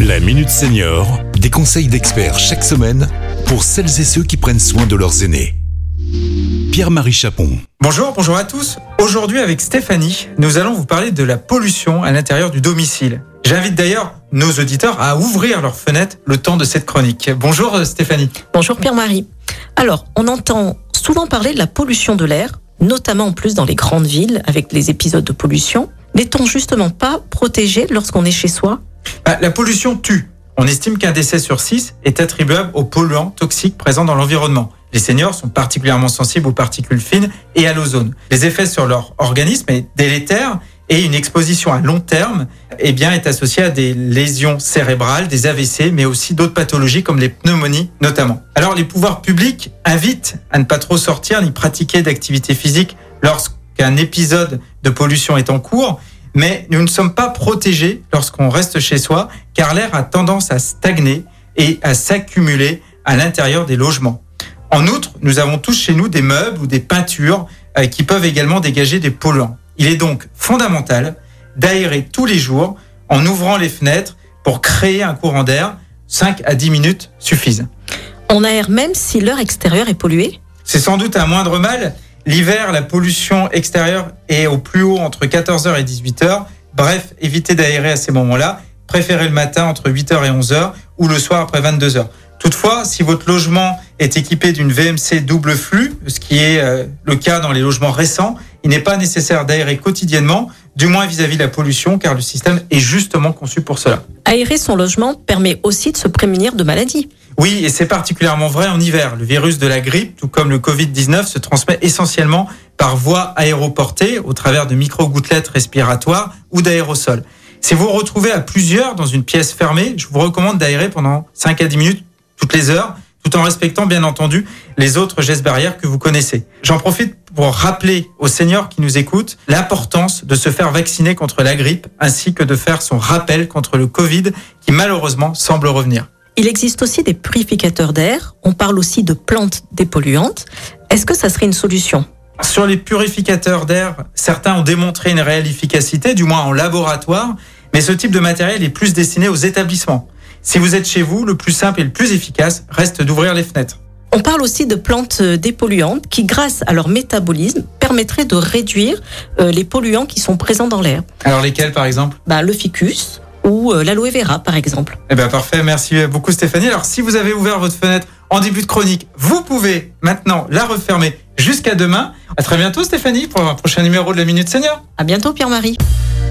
La Minute Senior, des conseils d'experts chaque semaine pour celles et ceux qui prennent soin de leurs aînés. Pierre-Marie Chapon. Bonjour, bonjour à tous. Aujourd'hui avec Stéphanie, nous allons vous parler de la pollution à l'intérieur du domicile. J'invite d'ailleurs nos auditeurs à ouvrir leurs fenêtres le temps de cette chronique. Bonjour euh, Stéphanie. Bonjour Pierre-Marie. Alors, on entend souvent parler de la pollution de l'air, notamment en plus dans les grandes villes avec les épisodes de pollution. N'est-on justement pas protégé lorsqu'on est chez soi? La pollution tue. On estime qu'un décès sur six est attribuable aux polluants toxiques présents dans l'environnement. Les seniors sont particulièrement sensibles aux particules fines et à l'ozone. Les effets sur leur organisme est délétère et une exposition à long terme eh bien, est associée à des lésions cérébrales, des AVC, mais aussi d'autres pathologies comme les pneumonies notamment. Alors les pouvoirs publics invitent à ne pas trop sortir ni pratiquer d'activité physique lorsqu'un épisode de pollution est en cours, mais nous ne sommes pas protégés lorsqu'on reste chez soi car l'air a tendance à stagner et à s'accumuler à l'intérieur des logements. En outre, nous avons tous chez nous des meubles ou des peintures euh, qui peuvent également dégager des polluants. Il est donc fondamental d'aérer tous les jours en ouvrant les fenêtres pour créer un courant d'air. 5 à 10 minutes suffisent. On aère même si l'heure extérieure est polluée C'est sans doute un moindre mal. L'hiver, la pollution extérieure est au plus haut entre 14h et 18h. Bref, évitez d'aérer à ces moments-là. Préférez le matin entre 8h et 11h ou le soir après 22h. Toutefois, si votre logement est équipé d'une VMC double flux, ce qui est euh, le cas dans les logements récents, il n'est pas nécessaire d'aérer quotidiennement, du moins vis-à-vis de la pollution, car le système est justement conçu pour cela. Aérer son logement permet aussi de se prémunir de maladies. Oui, et c'est particulièrement vrai en hiver. Le virus de la grippe, tout comme le Covid-19, se transmet essentiellement par voie aéroportée, au travers de micro-gouttelettes respiratoires ou d'aérosols. Si vous vous retrouvez à plusieurs dans une pièce fermée, je vous recommande d'aérer pendant 5 à 10 minutes toutes les heures, tout en respectant bien entendu les autres gestes barrières que vous connaissez. J'en profite pour rappeler aux seniors qui nous écoutent l'importance de se faire vacciner contre la grippe ainsi que de faire son rappel contre le Covid qui malheureusement semble revenir. Il existe aussi des purificateurs d'air. On parle aussi de plantes dépolluantes. Est-ce que ça serait une solution? Sur les purificateurs d'air, certains ont démontré une réelle efficacité, du moins en laboratoire, mais ce type de matériel est plus destiné aux établissements. Si vous êtes chez vous, le plus simple et le plus efficace reste d'ouvrir les fenêtres. On parle aussi de plantes dépolluantes qui, grâce à leur métabolisme, permettraient de réduire euh, les polluants qui sont présents dans l'air. Alors lesquels par exemple? Bah, Le ficus ou euh, l'aloe vera par exemple. Eh bien parfait, merci beaucoup Stéphanie. Alors si vous avez ouvert votre fenêtre en début de chronique, vous pouvez maintenant la refermer jusqu'à demain. À très bientôt Stéphanie pour un prochain numéro de la Minute Senior. À bientôt Pierre-Marie.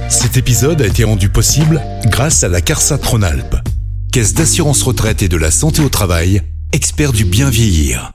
Cet épisode a été rendu possible grâce à la CARSA Tronalp, Caisse d'assurance retraite et de la santé au travail, expert du bien vieillir.